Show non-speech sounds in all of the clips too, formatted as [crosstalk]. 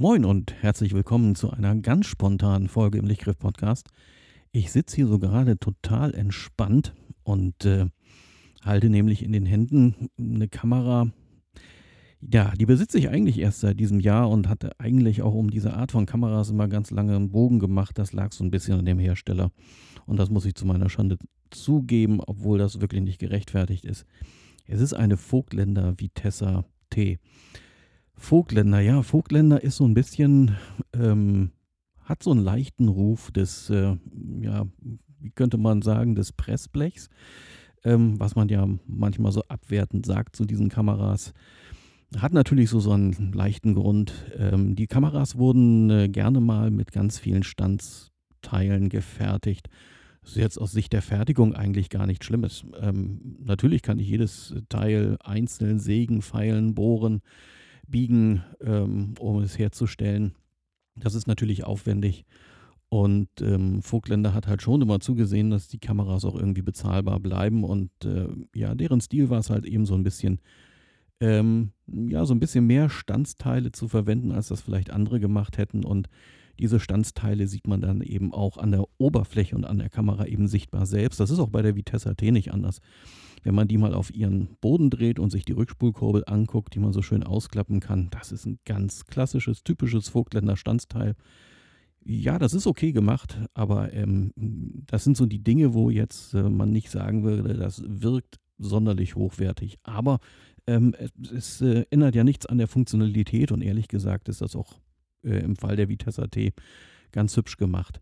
Moin und herzlich willkommen zu einer ganz spontanen Folge im Lichtgriff Podcast. Ich sitze hier so gerade total entspannt und äh, halte nämlich in den Händen eine Kamera. Ja, die besitze ich eigentlich erst seit diesem Jahr und hatte eigentlich auch um diese Art von Kameras immer ganz lange einen Bogen gemacht. Das lag so ein bisschen an dem Hersteller. Und das muss ich zu meiner Schande zugeben, obwohl das wirklich nicht gerechtfertigt ist. Es ist eine Vogtländer Vitessa T. Vogtländer, ja, Vogtländer ist so ein bisschen, ähm, hat so einen leichten Ruf des, äh, ja, wie könnte man sagen, des Pressblechs, ähm, was man ja manchmal so abwertend sagt zu diesen Kameras. Hat natürlich so, so einen leichten Grund. Ähm, die Kameras wurden äh, gerne mal mit ganz vielen Standsteilen gefertigt. Das ist jetzt aus Sicht der Fertigung eigentlich gar nichts Schlimmes. Ähm, natürlich kann ich jedes Teil einzeln sägen, feilen, bohren biegen, ähm, um es herzustellen. Das ist natürlich aufwendig. Und ähm, Vogtländer hat halt schon immer zugesehen, dass die Kameras auch irgendwie bezahlbar bleiben. Und äh, ja, deren Stil war es halt eben so ein bisschen, ähm, ja, so ein bisschen mehr Standsteile zu verwenden, als das vielleicht andere gemacht hätten. Und diese Standsteile sieht man dann eben auch an der Oberfläche und an der Kamera eben sichtbar selbst. Das ist auch bei der Vitesse T nicht anders. Wenn man die mal auf ihren Boden dreht und sich die Rückspulkurbel anguckt, die man so schön ausklappen kann, das ist ein ganz klassisches, typisches Vogtländer Standsteil. Ja, das ist okay gemacht, aber ähm, das sind so die Dinge, wo jetzt äh, man nicht sagen würde, das wirkt sonderlich hochwertig. Aber ähm, es äh, ändert ja nichts an der Funktionalität und ehrlich gesagt ist das auch äh, im Fall der Vitessa T ganz hübsch gemacht.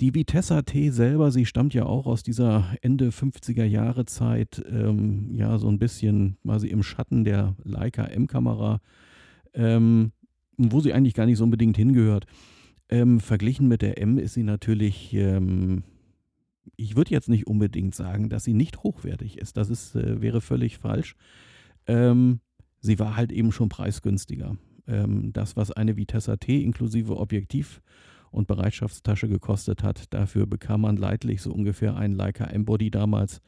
Die Vitessa T selber, sie stammt ja auch aus dieser Ende 50er Jahre Zeit, ähm, ja, so ein bisschen quasi im Schatten der Leica M-Kamera, ähm, wo sie eigentlich gar nicht so unbedingt hingehört. Ähm, verglichen mit der M ist sie natürlich, ähm, ich würde jetzt nicht unbedingt sagen, dass sie nicht hochwertig ist. Das ist, äh, wäre völlig falsch. Ähm, sie war halt eben schon preisgünstiger. Ähm, das, was eine Vitessa T inklusive Objektiv und Bereitschaftstasche gekostet hat. Dafür bekam man leidlich so ungefähr ein Leica M-Body damals.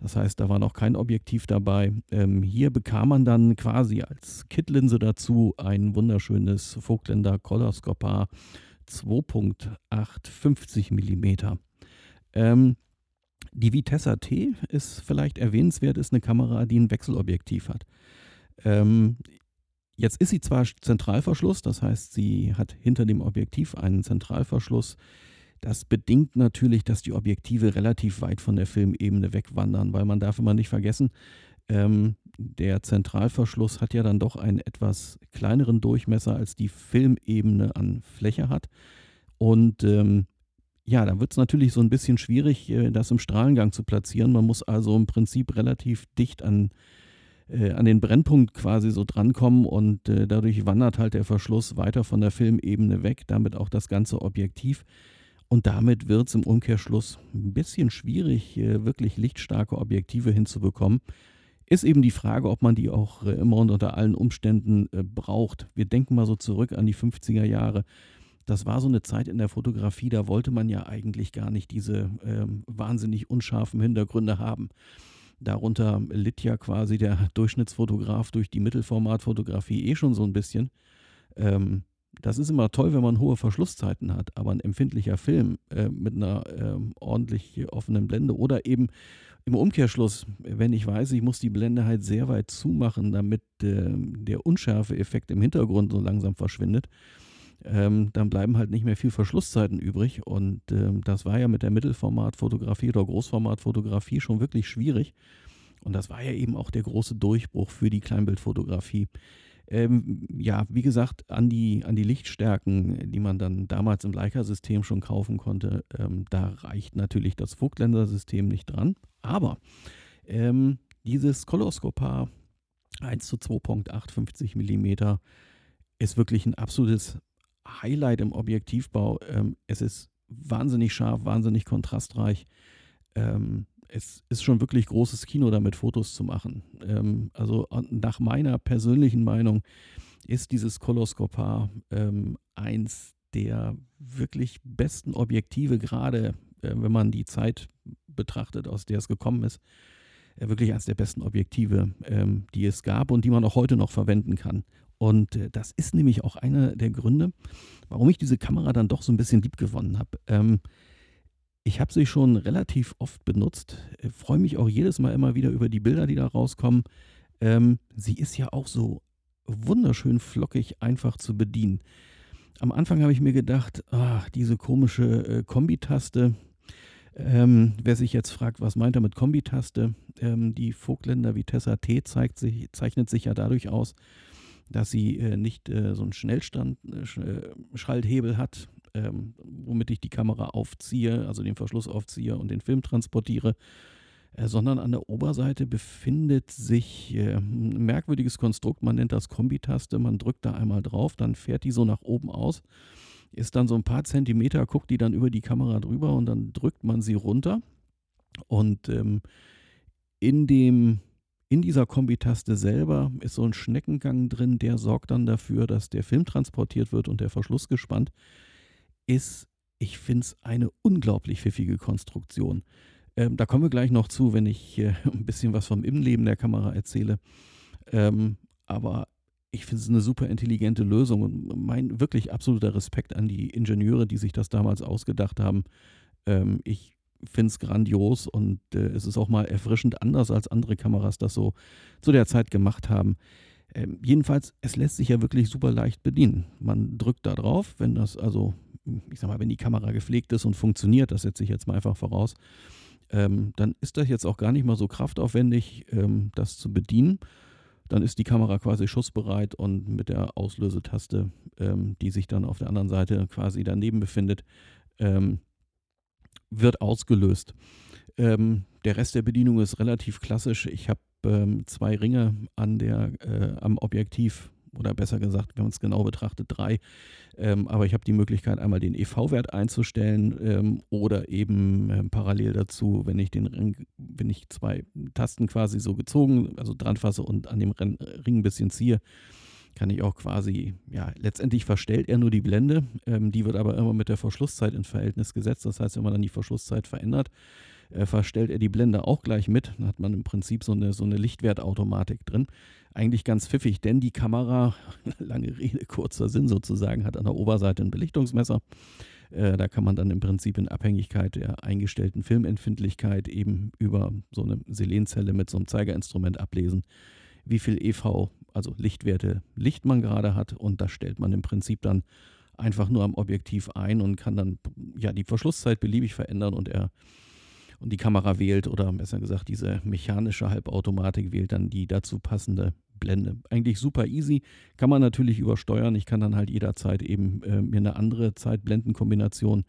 Das heißt, da war noch kein Objektiv dabei. Ähm, hier bekam man dann quasi als Kitlinse dazu ein wunderschönes Vogtländer Color 2.850 mm. Ähm, die Vitessa T ist vielleicht erwähnenswert, ist eine Kamera, die ein Wechselobjektiv hat. Ähm, Jetzt ist sie zwar Zentralverschluss, das heißt, sie hat hinter dem Objektiv einen Zentralverschluss. Das bedingt natürlich, dass die Objektive relativ weit von der Filmebene wegwandern, weil man darf immer nicht vergessen, ähm, der Zentralverschluss hat ja dann doch einen etwas kleineren Durchmesser, als die Filmebene an Fläche hat. Und ähm, ja, da wird es natürlich so ein bisschen schwierig, äh, das im Strahlengang zu platzieren. Man muss also im Prinzip relativ dicht an äh, an den Brennpunkt quasi so drankommen und äh, dadurch wandert halt der Verschluss weiter von der Filmebene weg, damit auch das ganze Objektiv. Und damit wird es im Umkehrschluss ein bisschen schwierig, äh, wirklich lichtstarke Objektive hinzubekommen. Ist eben die Frage, ob man die auch äh, immer und unter allen Umständen äh, braucht. Wir denken mal so zurück an die 50er Jahre. Das war so eine Zeit in der Fotografie, da wollte man ja eigentlich gar nicht diese ähm, wahnsinnig unscharfen Hintergründe haben. Darunter litt ja quasi der Durchschnittsfotograf durch die Mittelformatfotografie eh schon so ein bisschen. Ähm, das ist immer toll, wenn man hohe Verschlusszeiten hat, aber ein empfindlicher Film äh, mit einer äh, ordentlich offenen Blende oder eben im Umkehrschluss, wenn ich weiß, ich muss die Blende halt sehr weit zumachen, damit äh, der Unschärfe-Effekt im Hintergrund so langsam verschwindet, ähm, dann bleiben halt nicht mehr viel Verschlusszeiten übrig. Und ähm, das war ja mit der Mittelformatfotografie oder Großformatfotografie schon wirklich schwierig. Und das war ja eben auch der große Durchbruch für die Kleinbildfotografie. Ähm, ja, wie gesagt, an die, an die Lichtstärken, die man dann damals im Leica-System schon kaufen konnte, ähm, da reicht natürlich das Vogtländer-System nicht dran. Aber ähm, dieses Koloskopar 1 zu 2.850 mm ist wirklich ein absolutes Highlight im Objektivbau. Ähm, es ist wahnsinnig scharf, wahnsinnig kontrastreich. Ähm, es ist schon wirklich großes Kino, damit Fotos zu machen. Ähm, also nach meiner persönlichen Meinung ist dieses Koloskopar ähm, eins der wirklich besten Objektive, gerade äh, wenn man die Zeit betrachtet, aus der es gekommen ist. Äh, wirklich eines der besten Objektive, ähm, die es gab und die man auch heute noch verwenden kann. Und äh, das ist nämlich auch einer der Gründe, warum ich diese Kamera dann doch so ein bisschen lieb gewonnen habe. Ähm, ich habe sie schon relativ oft benutzt, äh, freue mich auch jedes Mal immer wieder über die Bilder, die da rauskommen. Ähm, sie ist ja auch so wunderschön flockig einfach zu bedienen. Am Anfang habe ich mir gedacht, ach, diese komische äh, Kombitaste. Ähm, wer sich jetzt fragt, was meint er mit Kombitaste? Ähm, die Vogtländer Vitessa T zeigt sich, zeichnet sich ja dadurch aus, dass sie äh, nicht äh, so einen Schnellstand-Schalthebel äh, hat, ähm, womit ich die Kamera aufziehe, also den Verschluss aufziehe und den Film transportiere, äh, sondern an der Oberseite befindet sich äh, ein merkwürdiges Konstrukt, man nennt das Kombitaste, man drückt da einmal drauf, dann fährt die so nach oben aus, ist dann so ein paar Zentimeter, guckt die dann über die Kamera drüber und dann drückt man sie runter und ähm, in dem in dieser Kombitaste selber ist so ein Schneckengang drin, der sorgt dann dafür, dass der Film transportiert wird und der Verschluss gespannt ist. Ich finde es eine unglaublich pfiffige Konstruktion. Ähm, da kommen wir gleich noch zu, wenn ich äh, [laughs] ein bisschen was vom Innenleben der Kamera erzähle. Ähm, aber ich finde es eine super intelligente Lösung und mein wirklich absoluter Respekt an die Ingenieure, die sich das damals ausgedacht haben. Ähm, ich finde es grandios und äh, es ist auch mal erfrischend anders, als andere Kameras das so zu der Zeit gemacht haben. Ähm, jedenfalls, es lässt sich ja wirklich super leicht bedienen. Man drückt da drauf, wenn das also, ich sag mal, wenn die Kamera gepflegt ist und funktioniert, das setze ich jetzt mal einfach voraus, ähm, dann ist das jetzt auch gar nicht mal so kraftaufwendig, ähm, das zu bedienen. Dann ist die Kamera quasi schussbereit und mit der Auslösetaste, ähm, die sich dann auf der anderen Seite quasi daneben befindet, ähm, wird ausgelöst. Ähm, der Rest der Bedienung ist relativ klassisch. Ich habe ähm, zwei Ringe an der, äh, am Objektiv oder besser gesagt, wenn man es genau betrachtet, drei. Ähm, aber ich habe die Möglichkeit, einmal den EV-Wert einzustellen ähm, oder eben ähm, parallel dazu, wenn ich den Ring, wenn ich zwei Tasten quasi so gezogen, also dran fasse und an dem Ring ein bisschen ziehe, kann ich auch quasi, ja, letztendlich verstellt er nur die Blende. Ähm, die wird aber immer mit der Verschlusszeit in Verhältnis gesetzt. Das heißt, wenn man dann die Verschlusszeit verändert, äh, verstellt er die Blende auch gleich mit. Dann hat man im Prinzip so eine, so eine Lichtwertautomatik drin. Eigentlich ganz pfiffig, denn die Kamera, [laughs] lange Rede, kurzer Sinn sozusagen, hat an der Oberseite ein Belichtungsmesser. Äh, da kann man dann im Prinzip in Abhängigkeit der eingestellten Filmempfindlichkeit eben über so eine Selenzelle mit so einem Zeigerinstrument ablesen, wie viel EV, also Lichtwerte, Licht man gerade hat. Und das stellt man im Prinzip dann einfach nur am Objektiv ein und kann dann ja die Verschlusszeit beliebig verändern und er und die Kamera wählt oder besser gesagt diese mechanische Halbautomatik wählt dann die dazu passende Blende. Eigentlich super easy, kann man natürlich übersteuern. Ich kann dann halt jederzeit eben äh, mir eine andere Zeitblendenkombination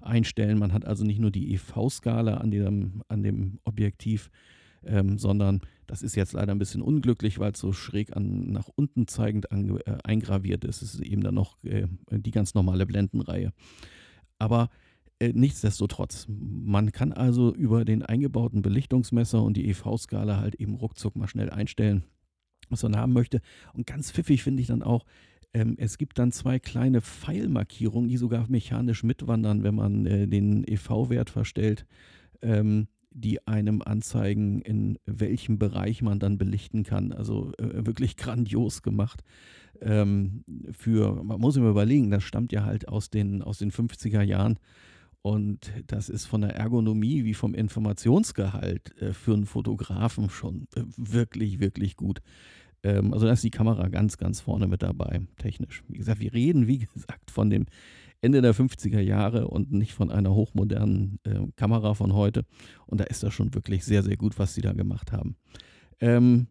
einstellen. Man hat also nicht nur die EV-Skala an dem, an dem Objektiv, ähm, sondern das ist jetzt leider ein bisschen unglücklich, weil es so schräg an, nach unten zeigend an, äh, eingraviert ist. Es ist eben dann noch äh, die ganz normale Blendenreihe. Aber äh, nichtsdestotrotz, man kann also über den eingebauten Belichtungsmesser und die EV-Skala halt eben ruckzuck mal schnell einstellen, was man haben möchte. Und ganz pfiffig finde ich dann auch, ähm, es gibt dann zwei kleine Pfeilmarkierungen, die sogar mechanisch mitwandern, wenn man äh, den EV-Wert verstellt, ähm, die einem anzeigen, in welchem Bereich man dann belichten kann. Also äh, wirklich grandios gemacht. Ähm, für, man muss mal überlegen, das stammt ja halt aus den, aus den 50er Jahren. Und das ist von der Ergonomie wie vom Informationsgehalt äh, für einen Fotografen schon äh, wirklich, wirklich gut. Ähm, also da ist die Kamera ganz, ganz vorne mit dabei, technisch. Wie gesagt, wir reden, wie [laughs] gesagt, von dem Ende der 50er Jahre und nicht von einer hochmodernen äh, Kamera von heute. Und da ist das schon wirklich sehr, sehr gut, was sie da gemacht haben. Ähm,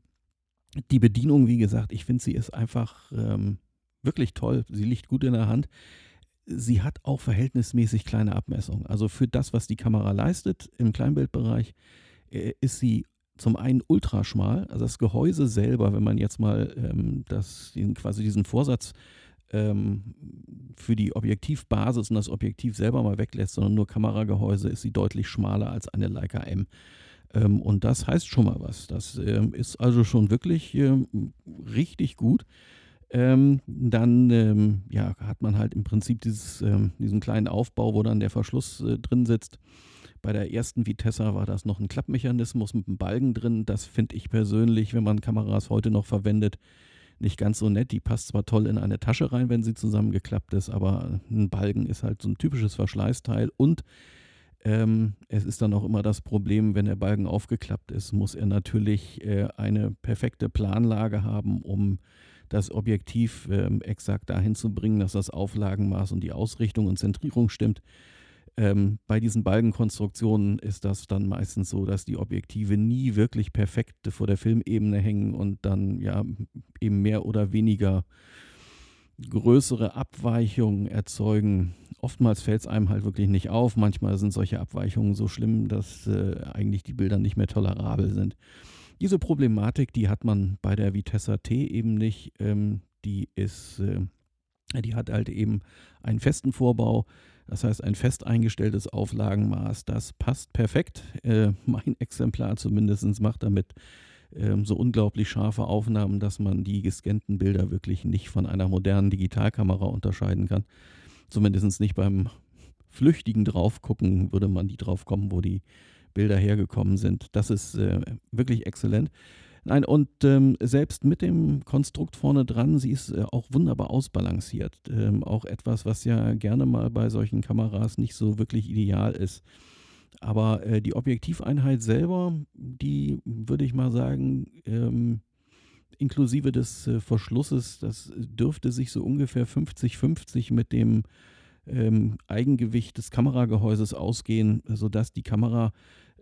die Bedienung, wie gesagt, ich finde, sie ist einfach ähm, wirklich toll. Sie liegt gut in der Hand sie hat auch verhältnismäßig kleine Abmessungen. Also für das, was die Kamera leistet im Kleinbildbereich, äh, ist sie zum einen ultraschmal. Also das Gehäuse selber, wenn man jetzt mal ähm, das, quasi diesen Vorsatz ähm, für die Objektivbasis und das Objektiv selber mal weglässt, sondern nur Kameragehäuse, ist sie deutlich schmaler als eine Leica M. Ähm, und das heißt schon mal was. Das ähm, ist also schon wirklich ähm, richtig gut ähm, dann ähm, ja, hat man halt im Prinzip dieses, ähm, diesen kleinen Aufbau, wo dann der Verschluss äh, drin sitzt. Bei der ersten Vitessa war das noch ein Klappmechanismus mit einem Balken drin. Das finde ich persönlich, wenn man Kameras heute noch verwendet, nicht ganz so nett. Die passt zwar toll in eine Tasche rein, wenn sie zusammengeklappt ist, aber ein Balken ist halt so ein typisches Verschleißteil und ähm, es ist dann auch immer das Problem, wenn der Balken aufgeklappt ist, muss er natürlich äh, eine perfekte Planlage haben, um das Objektiv äh, exakt dahin zu bringen, dass das Auflagenmaß und die Ausrichtung und Zentrierung stimmt. Ähm, bei diesen Balkenkonstruktionen ist das dann meistens so, dass die Objektive nie wirklich perfekt vor der Filmebene hängen und dann ja eben mehr oder weniger größere Abweichungen erzeugen. Oftmals fällt es einem halt wirklich nicht auf. Manchmal sind solche Abweichungen so schlimm, dass äh, eigentlich die Bilder nicht mehr tolerabel sind. Diese Problematik, die hat man bei der Vitessa T eben nicht. Ähm, die ist, äh, die hat halt eben einen festen Vorbau. Das heißt, ein fest eingestelltes Auflagenmaß, das passt perfekt. Äh, mein Exemplar zumindest macht damit ähm, so unglaublich scharfe Aufnahmen, dass man die gescannten Bilder wirklich nicht von einer modernen Digitalkamera unterscheiden kann. Zumindest nicht beim flüchtigen Draufgucken würde man die drauf kommen, wo die Bilder hergekommen sind. Das ist äh, wirklich exzellent. Nein, und ähm, selbst mit dem Konstrukt vorne dran, sie ist äh, auch wunderbar ausbalanciert. Ähm, auch etwas, was ja gerne mal bei solchen Kameras nicht so wirklich ideal ist. Aber äh, die Objektiveinheit selber, die würde ich mal sagen, ähm, inklusive des äh, Verschlusses, das dürfte sich so ungefähr 50-50 mit dem ähm, Eigengewicht des Kameragehäuses ausgehen, sodass die Kamera,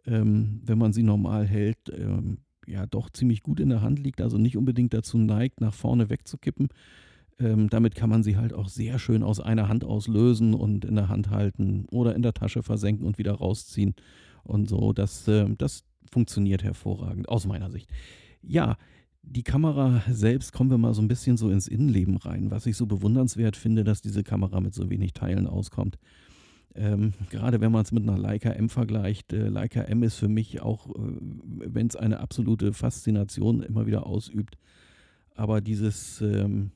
ähm, wenn man sie normal hält, ähm, ja doch ziemlich gut in der Hand liegt, also nicht unbedingt dazu neigt, nach vorne wegzukippen. Ähm, damit kann man sie halt auch sehr schön aus einer Hand auslösen und in der Hand halten oder in der Tasche versenken und wieder rausziehen und so. Das, äh, das funktioniert hervorragend aus meiner Sicht. Ja, die Kamera selbst kommen wir mal so ein bisschen so ins Innenleben rein. Was ich so bewundernswert finde, dass diese Kamera mit so wenig Teilen auskommt. Ähm, gerade wenn man es mit einer Leica M vergleicht, äh, Leica M ist für mich auch, äh, wenn es eine absolute Faszination immer wieder ausübt, aber dieses, ähm,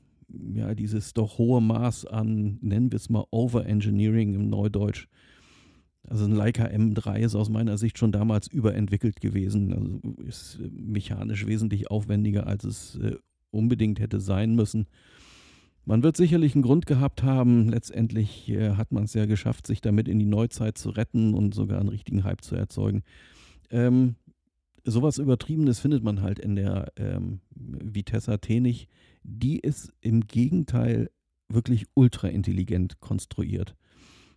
ja, dieses doch hohe Maß an, nennen wir es mal Overengineering im Neudeutsch. Also ein Leica M3 ist aus meiner Sicht schon damals überentwickelt gewesen. Also ist mechanisch wesentlich aufwendiger, als es äh, unbedingt hätte sein müssen. Man wird sicherlich einen Grund gehabt haben. Letztendlich äh, hat man es ja geschafft, sich damit in die Neuzeit zu retten und sogar einen richtigen Hype zu erzeugen. Ähm, sowas Übertriebenes findet man halt in der ähm, Vitessa T nicht die ist im Gegenteil wirklich ultra intelligent konstruiert.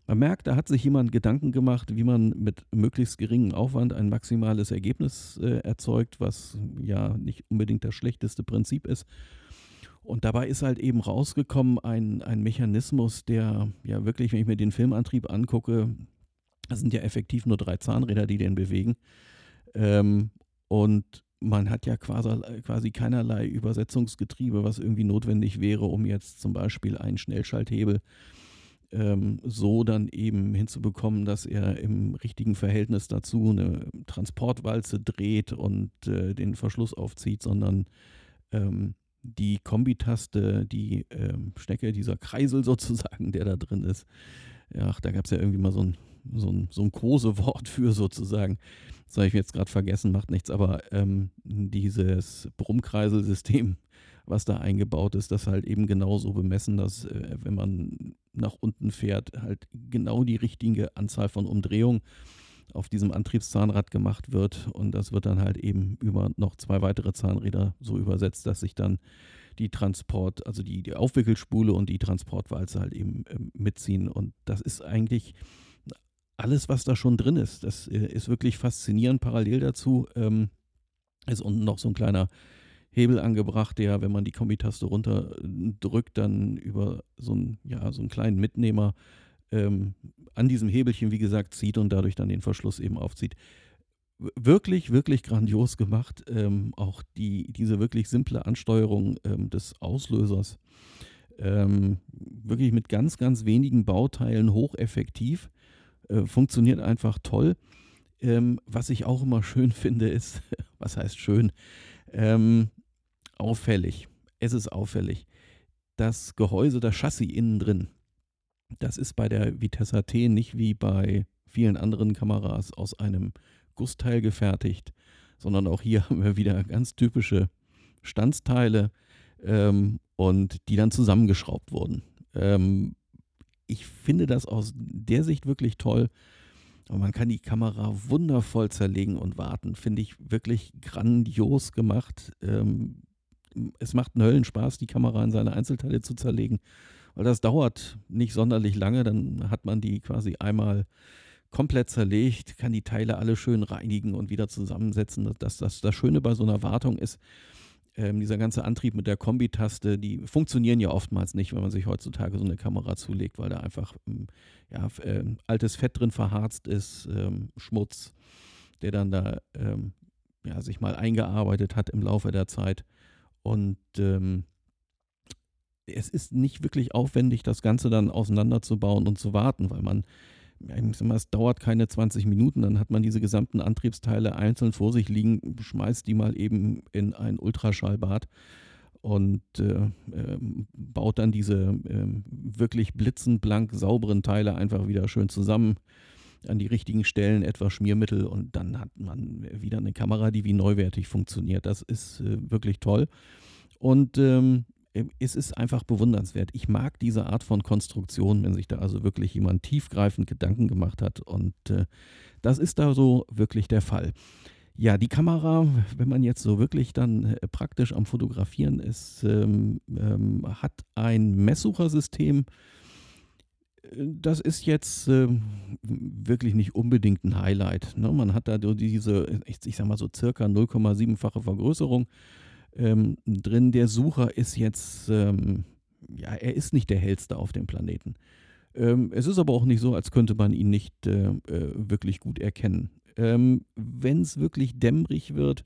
Man merkt, da hat sich jemand Gedanken gemacht, wie man mit möglichst geringem Aufwand ein maximales Ergebnis äh, erzeugt, was ja nicht unbedingt das schlechteste Prinzip ist. Und dabei ist halt eben rausgekommen ein, ein Mechanismus, der ja wirklich, wenn ich mir den Filmantrieb angucke, das sind ja effektiv nur drei Zahnräder, die den bewegen. Ähm, und man hat ja quasi, quasi keinerlei Übersetzungsgetriebe, was irgendwie notwendig wäre, um jetzt zum Beispiel einen Schnellschalthebel ähm, so dann eben hinzubekommen, dass er im richtigen Verhältnis dazu eine Transportwalze dreht und äh, den Verschluss aufzieht, sondern ähm, die Kombitaste, die ähm, Schnecke, dieser Kreisel [laughs] sozusagen, der da drin ist. Ja, da gab es ja irgendwie mal so ein, so ein, so ein Kosewort für sozusagen das habe ich jetzt gerade vergessen, macht nichts, aber ähm, dieses Brummkreiselsystem, was da eingebaut ist, das halt eben genauso bemessen, dass äh, wenn man nach unten fährt, halt genau die richtige Anzahl von Umdrehungen auf diesem Antriebszahnrad gemacht wird. Und das wird dann halt eben über noch zwei weitere Zahnräder so übersetzt, dass sich dann die Transport, also die, die Aufwickelspule und die Transportwalze halt eben äh, mitziehen. Und das ist eigentlich alles, was da schon drin ist. Das äh, ist wirklich faszinierend. Parallel dazu ähm, ist unten noch so ein kleiner Hebel angebracht, der, wenn man die Kombitaste runterdrückt, dann über so einen, ja, so einen kleinen Mitnehmer ähm, an diesem Hebelchen, wie gesagt, zieht und dadurch dann den Verschluss eben aufzieht. Wirklich, wirklich grandios gemacht. Ähm, auch die, diese wirklich simple Ansteuerung ähm, des Auslösers. Ähm, wirklich mit ganz, ganz wenigen Bauteilen hocheffektiv. Äh, funktioniert einfach toll. Ähm, was ich auch immer schön [laughs] finde, ist, [laughs] was heißt schön, ähm, auffällig. Es ist auffällig. Das Gehäuse, das Chassis innen drin, das ist bei der Vitessa T nicht wie bei vielen anderen Kameras aus einem Gussteil gefertigt, sondern auch hier [laughs] haben wir wieder ganz typische Standsteile. ähm, und die dann zusammengeschraubt wurden. Ähm, ich finde das aus der Sicht wirklich toll. Und man kann die Kamera wundervoll zerlegen und warten. Finde ich wirklich grandios gemacht. Ähm, es macht einen Höllenspaß, die Kamera in seine Einzelteile zu zerlegen, weil das dauert nicht sonderlich lange. Dann hat man die quasi einmal komplett zerlegt, kann die Teile alle schön reinigen und wieder zusammensetzen. Das, das, das Schöne bei so einer Wartung ist, ähm, dieser ganze Antrieb mit der Kombitaste, die funktionieren ja oftmals nicht, wenn man sich heutzutage so eine Kamera zulegt, weil da einfach ähm, ja, äh, altes Fett drin verharzt ist, ähm, Schmutz, der dann da ähm, ja, sich mal eingearbeitet hat im Laufe der Zeit. Und ähm, es ist nicht wirklich aufwendig, das Ganze dann auseinanderzubauen und zu warten, weil man ich sag mal, es dauert keine 20 Minuten, dann hat man diese gesamten Antriebsteile einzeln vor sich liegen, schmeißt die mal eben in ein Ultraschallbad und äh, äh, baut dann diese äh, wirklich blitzend sauberen Teile einfach wieder schön zusammen an die richtigen Stellen etwas Schmiermittel und dann hat man wieder eine Kamera, die wie neuwertig funktioniert. Das ist äh, wirklich toll. Und ähm, ähm, es ist einfach bewundernswert. Ich mag diese Art von Konstruktion, wenn sich da also wirklich jemand tiefgreifend Gedanken gemacht hat. Und äh, das ist da so wirklich der Fall. Ja, die Kamera, wenn man jetzt so wirklich dann äh, praktisch am Fotografieren ist, ähm, ähm, hat ein Messsuchersystem. Das ist jetzt äh, wirklich nicht unbedingt ein Highlight. Ne? Man hat da diese, ich, ich sag mal so circa 0,7-fache Vergrößerung ähm, drin. Der Sucher ist jetzt, ähm, ja, er ist nicht der hellste auf dem Planeten. Ähm, es ist aber auch nicht so, als könnte man ihn nicht äh, äh, wirklich gut erkennen. Ähm, Wenn es wirklich dämmerig wird,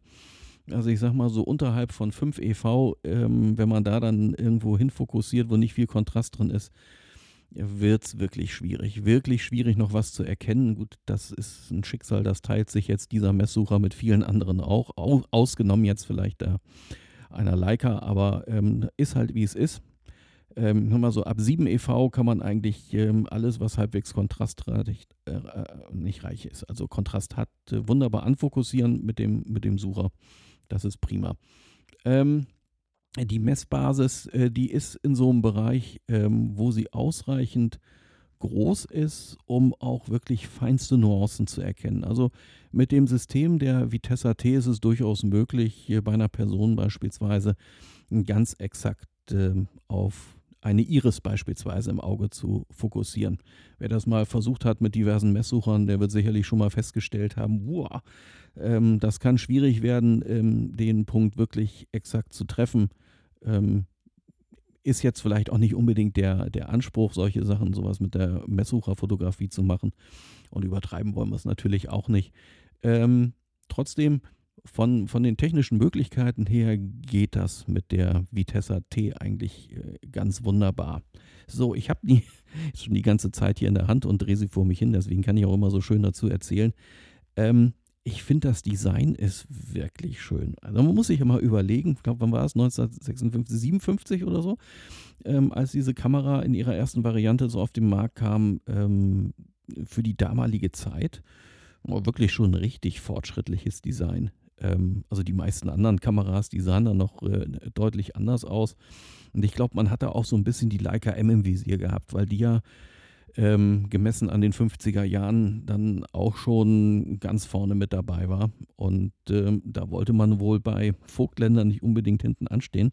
also ich sag mal so unterhalb von 5 EV, ähm, wenn man da dann irgendwo hinfokussiert, wo nicht viel Kontrast drin ist, wird es wirklich schwierig. Wirklich schwierig, noch was zu erkennen. Gut, das ist ein Schicksal, das teilt sich jetzt dieser Messsucher mit vielen anderen auch, ausgenommen jetzt vielleicht der, einer Leica, aber ähm, ist halt wie es ist. Ähm, mal so ab 7 EV kann man eigentlich ähm, alles, was halbwegs kontrastreich äh, äh, nicht reich ist, also Kontrast hat, äh, wunderbar anfokussieren mit dem, mit dem Sucher. Das ist prima. Ähm, die Messbasis, äh, die ist in so einem Bereich, ähm, wo sie ausreichend groß ist, um auch wirklich feinste Nuancen zu erkennen. Also mit dem System der Vitessa T ist es durchaus möglich, hier bei einer Person beispielsweise ganz exakt äh, auf eine Iris beispielsweise im Auge zu fokussieren. Wer das mal versucht hat mit diversen Messsuchern, der wird sicherlich schon mal festgestellt haben, wow, ähm, das kann schwierig werden, ähm, den Punkt wirklich exakt zu treffen. Ähm, ist jetzt vielleicht auch nicht unbedingt der, der Anspruch, solche Sachen, sowas mit der Messsucherfotografie zu machen. Und übertreiben wollen wir es natürlich auch nicht. Ähm, trotzdem, von, von den technischen Möglichkeiten her geht das mit der Vitessa T eigentlich äh, ganz wunderbar. So, ich habe die [laughs] schon die ganze Zeit hier in der Hand und drehe sie vor mich hin, deswegen kann ich auch immer so schön dazu erzählen. Ähm, ich finde, das Design ist wirklich schön. Also man muss sich mal überlegen, ich glaube, wann war es? 1956, 57 oder so, ähm, als diese Kamera in ihrer ersten Variante so auf den Markt kam, ähm, für die damalige Zeit. War wirklich schon ein richtig fortschrittliches Design. Ähm, also die meisten anderen Kameras, die sahen dann noch äh, deutlich anders aus. Und ich glaube, man hatte auch so ein bisschen die Leica M im Visier gehabt, weil die ja ähm, gemessen an den 50er Jahren dann auch schon ganz vorne mit dabei war. Und ähm, da wollte man wohl bei Vogtländern nicht unbedingt hinten anstehen.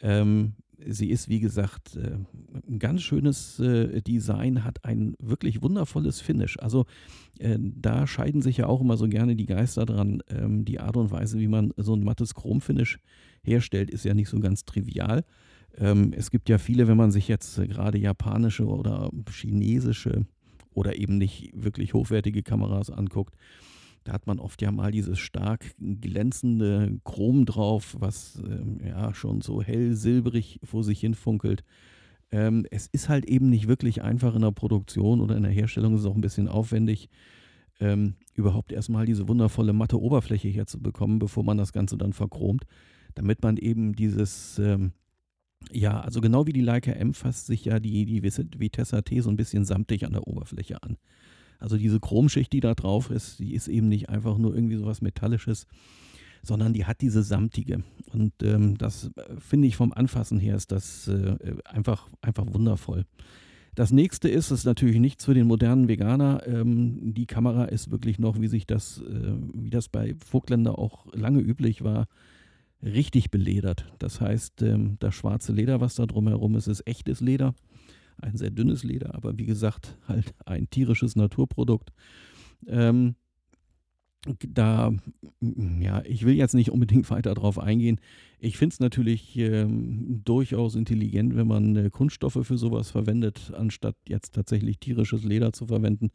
Ähm, sie ist, wie gesagt, äh, ein ganz schönes äh, Design, hat ein wirklich wundervolles Finish. Also äh, da scheiden sich ja auch immer so gerne die Geister dran. Ähm, die Art und Weise, wie man so ein mattes Chromfinish herstellt, ist ja nicht so ganz trivial. Ähm, es gibt ja viele, wenn man sich jetzt gerade japanische oder chinesische oder eben nicht wirklich hochwertige Kameras anguckt, da hat man oft ja mal dieses stark glänzende Chrom drauf, was ähm, ja schon so hell silbrig vor sich hin funkelt. Ähm, es ist halt eben nicht wirklich einfach in der Produktion oder in der Herstellung, es ist auch ein bisschen aufwendig, ähm, überhaupt erstmal diese wundervolle matte Oberfläche herzubekommen, bevor man das Ganze dann verchromt, damit man eben dieses ähm, ja, also genau wie die Leica M fasst sich ja die, die Vitessa T so ein bisschen samtig an der Oberfläche an. Also diese Chromschicht, die da drauf ist, die ist eben nicht einfach nur irgendwie sowas Metallisches, sondern die hat diese samtige. Und ähm, das äh, finde ich vom Anfassen her ist das äh, einfach, einfach wundervoll. Das nächste ist, ist natürlich nichts für den modernen Veganer. Ähm, die Kamera ist wirklich noch, wie sich das, äh, wie das bei Vogtländer auch lange üblich war, richtig beledert. Das heißt, ähm, das schwarze Leder, was da drumherum ist, ist echtes Leder. Ein sehr dünnes Leder, aber wie gesagt, halt ein tierisches Naturprodukt. Ähm, da, ja, ich will jetzt nicht unbedingt [laughs] weiter darauf eingehen. Ich finde es natürlich ähm, durchaus intelligent, wenn man äh, Kunststoffe für sowas verwendet, anstatt jetzt tatsächlich tierisches Leder zu verwenden.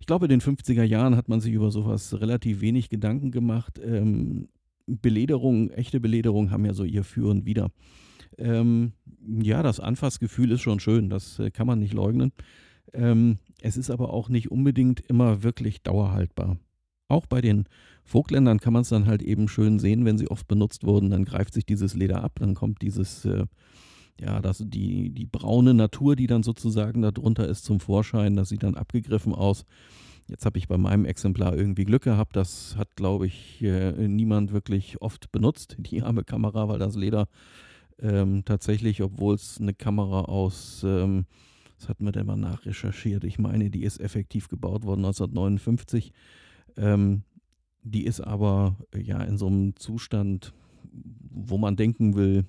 Ich glaube, in den 50er Jahren hat man sich über sowas relativ wenig Gedanken gemacht. Ähm, Belederung, echte Belederung haben ja so ihr Für und Wider. Ähm, ja, das Anfassgefühl ist schon schön, das äh, kann man nicht leugnen. Ähm, es ist aber auch nicht unbedingt immer wirklich dauerhaltbar. Auch bei den Vogtländern kann man es dann halt eben schön sehen, wenn sie oft benutzt wurden, dann greift sich dieses Leder ab, dann kommt dieses, äh, ja, das, die, die braune Natur, die dann sozusagen darunter ist, zum Vorschein. Das sieht dann abgegriffen aus. Jetzt habe ich bei meinem Exemplar irgendwie Glück gehabt. Das hat, glaube ich, äh, niemand wirklich oft benutzt, die arme Kamera, weil das Leder ähm, tatsächlich, obwohl es eine Kamera aus, ähm, was hatten wir denn mal nachrecherchiert? Ich meine, die ist effektiv gebaut worden 1959. Ähm, die ist aber ja in so einem Zustand, wo man denken will,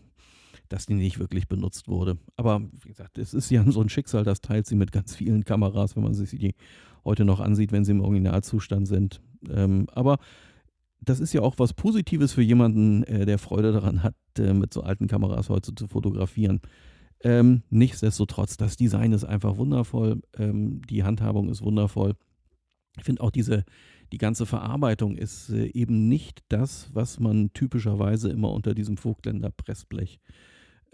dass die nicht wirklich benutzt wurde. Aber wie gesagt, es ist ja so ein Schicksal, das teilt sie mit ganz vielen Kameras, wenn man sich die heute noch ansieht, wenn sie im Originalzustand sind. Ähm, aber das ist ja auch was Positives für jemanden, äh, der Freude daran hat, äh, mit so alten Kameras heute zu fotografieren. Ähm, nichtsdestotrotz, das Design ist einfach wundervoll, ähm, die Handhabung ist wundervoll. Ich finde auch diese, die ganze Verarbeitung ist äh, eben nicht das, was man typischerweise immer unter diesem Vogtländer Pressblech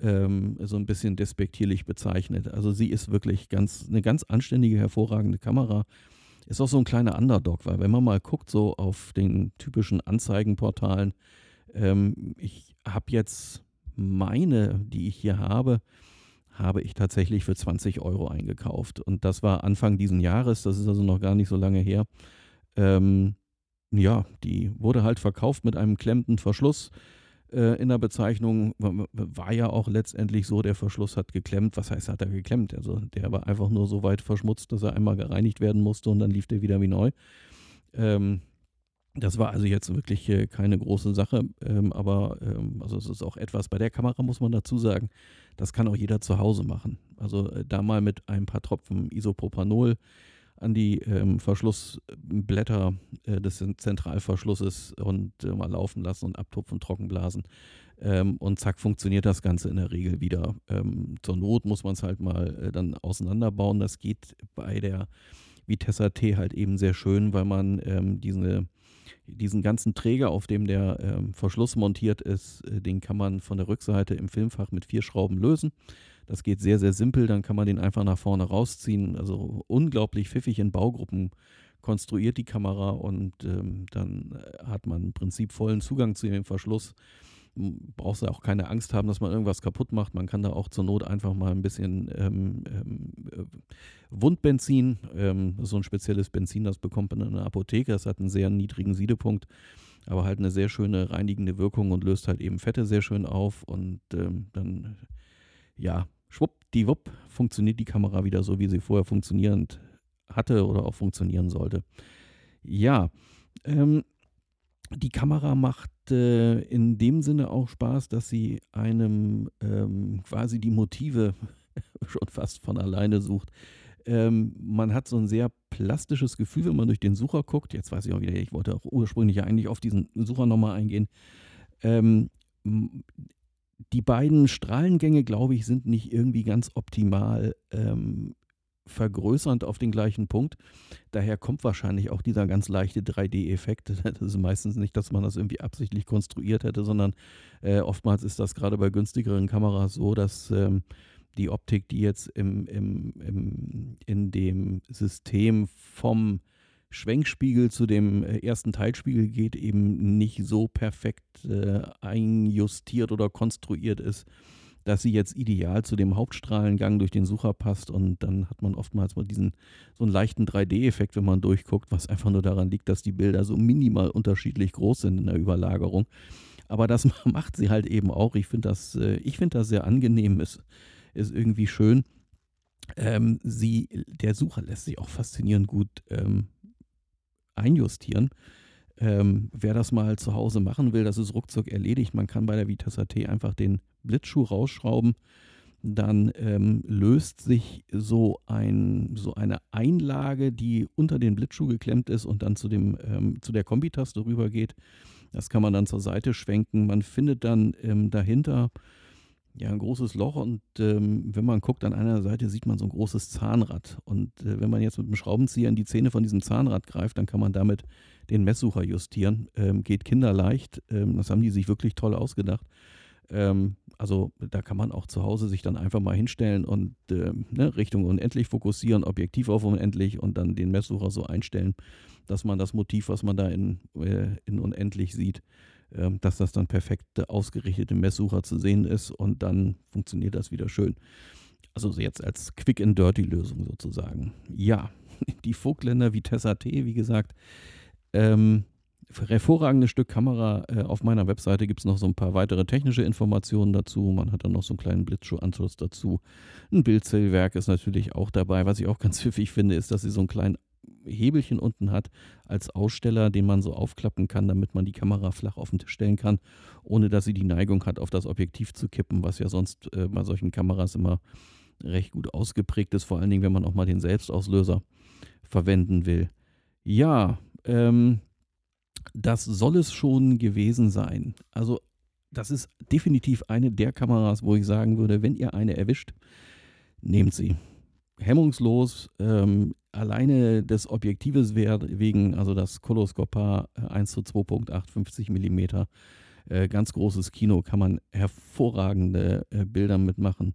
ähm, so ein bisschen despektierlich bezeichnet. Also sie ist wirklich ganz, eine ganz anständige, hervorragende Kamera. Ist auch so ein kleiner Underdog, weil wenn man mal guckt, so auf den typischen Anzeigenportalen, ähm, ich habe jetzt meine, die ich hier habe, habe ich tatsächlich für 20 Euro eingekauft. Und das war Anfang diesen Jahres, das ist also noch gar nicht so lange her. Ähm, ja, die wurde halt verkauft mit einem klemmenden Verschluss äh, in der Bezeichnung war ja auch letztendlich so, der Verschluss hat geklemmt. Was heißt, hat er geklemmt? Also der war einfach nur so weit verschmutzt, dass er einmal gereinigt werden musste und dann lief der wieder wie neu. Ähm, das war also jetzt wirklich äh, keine große Sache, ähm, aber ähm, also es ist auch etwas, bei der Kamera muss man dazu sagen, das kann auch jeder zu Hause machen. Also äh, da mal mit ein paar Tropfen Isopropanol an die ähm, Verschlussblätter äh, des Zentralverschlusses und äh, mal laufen lassen und abtupfen, trockenblasen. Ähm, und zack, funktioniert das Ganze in der Regel wieder. Ähm, zur Not muss man es halt mal äh, dann auseinanderbauen. Das geht bei der Vitessa T halt eben sehr schön, weil man ähm, diese, diesen ganzen Träger, auf dem der ähm, Verschluss montiert ist, äh, den kann man von der Rückseite im Filmfach mit vier Schrauben lösen. Das geht sehr, sehr simpel. Dann kann man den einfach nach vorne rausziehen. Also unglaublich pfiffig in Baugruppen konstruiert die Kamera und ähm, dann äh, hat man im Prinzip vollen Zugang zu dem Verschluss. Brauchst du auch keine Angst haben, dass man irgendwas kaputt macht. Man kann da auch zur Not einfach mal ein bisschen ähm, ähm, äh, Wundbenzin, ähm, so ein spezielles Benzin, das bekommt man in einer Apotheke. Das hat einen sehr niedrigen Siedepunkt, aber halt eine sehr schöne reinigende Wirkung und löst halt eben Fette sehr schön auf. Und ähm, dann, ja, schwuppdiwupp funktioniert die Kamera wieder so, wie sie vorher funktionierend hatte oder auch funktionieren sollte. Ja, ähm, die Kamera macht äh, in dem Sinne auch Spaß, dass sie einem ähm, quasi die Motive [laughs] schon fast von alleine sucht. Ähm, man hat so ein sehr plastisches Gefühl, wenn man durch den Sucher guckt. Jetzt weiß ich auch wieder, ich wollte auch ursprünglich eigentlich auf diesen Sucher nochmal eingehen. Ähm, die beiden Strahlengänge, glaube ich, sind nicht irgendwie ganz optimal ähm, vergrößernd auf den gleichen Punkt. Daher kommt wahrscheinlich auch dieser ganz leichte 3D-Effekt. [laughs] Das ist meistens nicht, dass man das irgendwie absichtlich konstruiert hätte, sondern äh, oftmals ist das gerade bei günstigeren Kameras so, dass ähm, die Optik, die jetzt im, im, im, in dem System vom Schwenkspiegel zu dem äh, ersten Teilspiegel geht, eben nicht so perfekt äh, einjustiert oder konstruiert ist, dass sie jetzt ideal zu dem Hauptstrahlengang durch den Sucher passt und dann hat man oftmals mal diesen so einen leichten 3D-Effekt, wenn man durchguckt, was einfach nur daran liegt, dass die Bilder so minimal unterschiedlich groß sind in der Überlagerung. Aber das [laughs] macht sie halt eben auch. Ich finde das, äh, ich finde das sehr angenehm, ist, ist irgendwie schön. Ähm, sie, der Sucher lässt sich auch faszinierend gut ähm, einjustieren. Ähm, wer das mal zu Hause machen will, das ist ruckzuck erledigt. Man kann bei der Vitessa T einfach den Blitzschuh rausschrauben. Dann ähm, löst sich so, ein, so eine Einlage, die unter den Blitzschuh geklemmt ist und dann zu, dem, ähm, zu der Kombitaste rübergeht. Das kann man dann zur Seite schwenken. Man findet dann ähm, dahinter ja, ein großes Loch und ähm, wenn man guckt, an einer Seite sieht man so ein großes Zahnrad. Und äh, wenn man jetzt mit dem Schraubenzieher in die Zähne von diesem Zahnrad greift, dann kann man damit den Messsucher justieren. Ähm, geht kinderleicht. Ähm, das haben die sich wirklich toll ausgedacht. Ähm, also da kann man auch zu Hause sich dann einfach mal hinstellen und äh, ne, Richtung unendlich fokussieren, Objektiv auf unendlich und dann den Messsucher so einstellen, dass man das Motiv, was man da in, äh, in unendlich sieht, dass das dann perfekt ausgerichtete Messsucher zu sehen ist und dann funktioniert das wieder schön. Also jetzt als Quick and Dirty Lösung sozusagen. Ja, [laughs] die Vogtländer Vitessa T, wie gesagt, ähm, hervorragendes Stück Kamera. Äh, auf meiner Webseite gibt es noch so ein paar weitere technische Informationen dazu. Man hat dann noch so einen kleinen Blitzschuhanschluss dazu. Ein Bildzellwerk ist natürlich auch dabei. Was ich auch [laughs] ganz pfiffig finde, ist, dass sie so einen kleinen Hebelchen unten hat als Aussteller, den man so aufklappen kann, damit man die Kamera flach auf den Tisch stellen kann, ohne dass sie die Neigung hat, auf das Objektiv zu kippen, was ja sonst äh, bei solchen Kameras immer recht gut ausgeprägt ist, vor allen Dingen, wenn man auch mal den Selbstauslöser verwenden will. Ja, ähm, das soll es schon gewesen sein. Also das ist definitiv eine der Kameras, wo ich sagen würde, wenn ihr eine erwischt, nehmt sie. Hemmungslos, ähm, alleine des Objektives wegen, also das Koloskopar 1 zu 2.8, 50 mm, äh, ganz großes Kino, kann man hervorragende äh, Bilder mitmachen.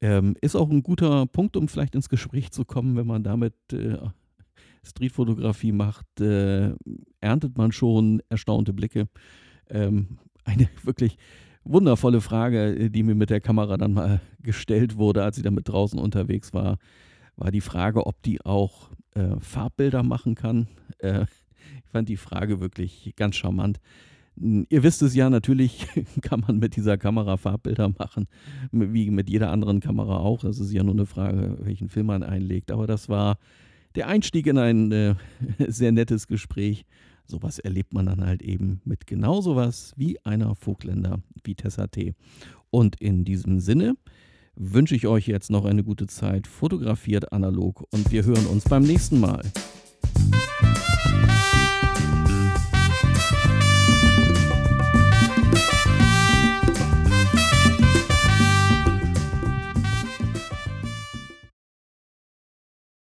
Ähm, ist auch ein guter Punkt, um vielleicht ins Gespräch zu kommen, wenn man damit äh, Streetfotografie macht, äh, erntet man schon erstaunte Blicke. Ähm, eine wirklich wundervolle Frage, die mir mit der Kamera dann mal [laughs] gestellt wurde, als ich damit draußen unterwegs war, war die Frage, ob die auch äh, Farbbilder machen kann. Äh, [laughs] ich fand die Frage wirklich ganz charmant. Ihr wisst es ja, natürlich [laughs] kann man mit dieser Kamera Farbbilder machen, wie mit jeder anderen Kamera auch. Es ist ja nur eine Frage, welchen Film man einlegt. Aber das war der Einstieg in ein äh, sehr nettes Gespräch sowas erlebt man dann halt eben mit genau sowas wie einer Vogtländer Vitesse T. Und in diesem Sinne wünsche ich euch jetzt noch eine gute Zeit, fotografiert analog und wir hören uns beim nächsten Mal.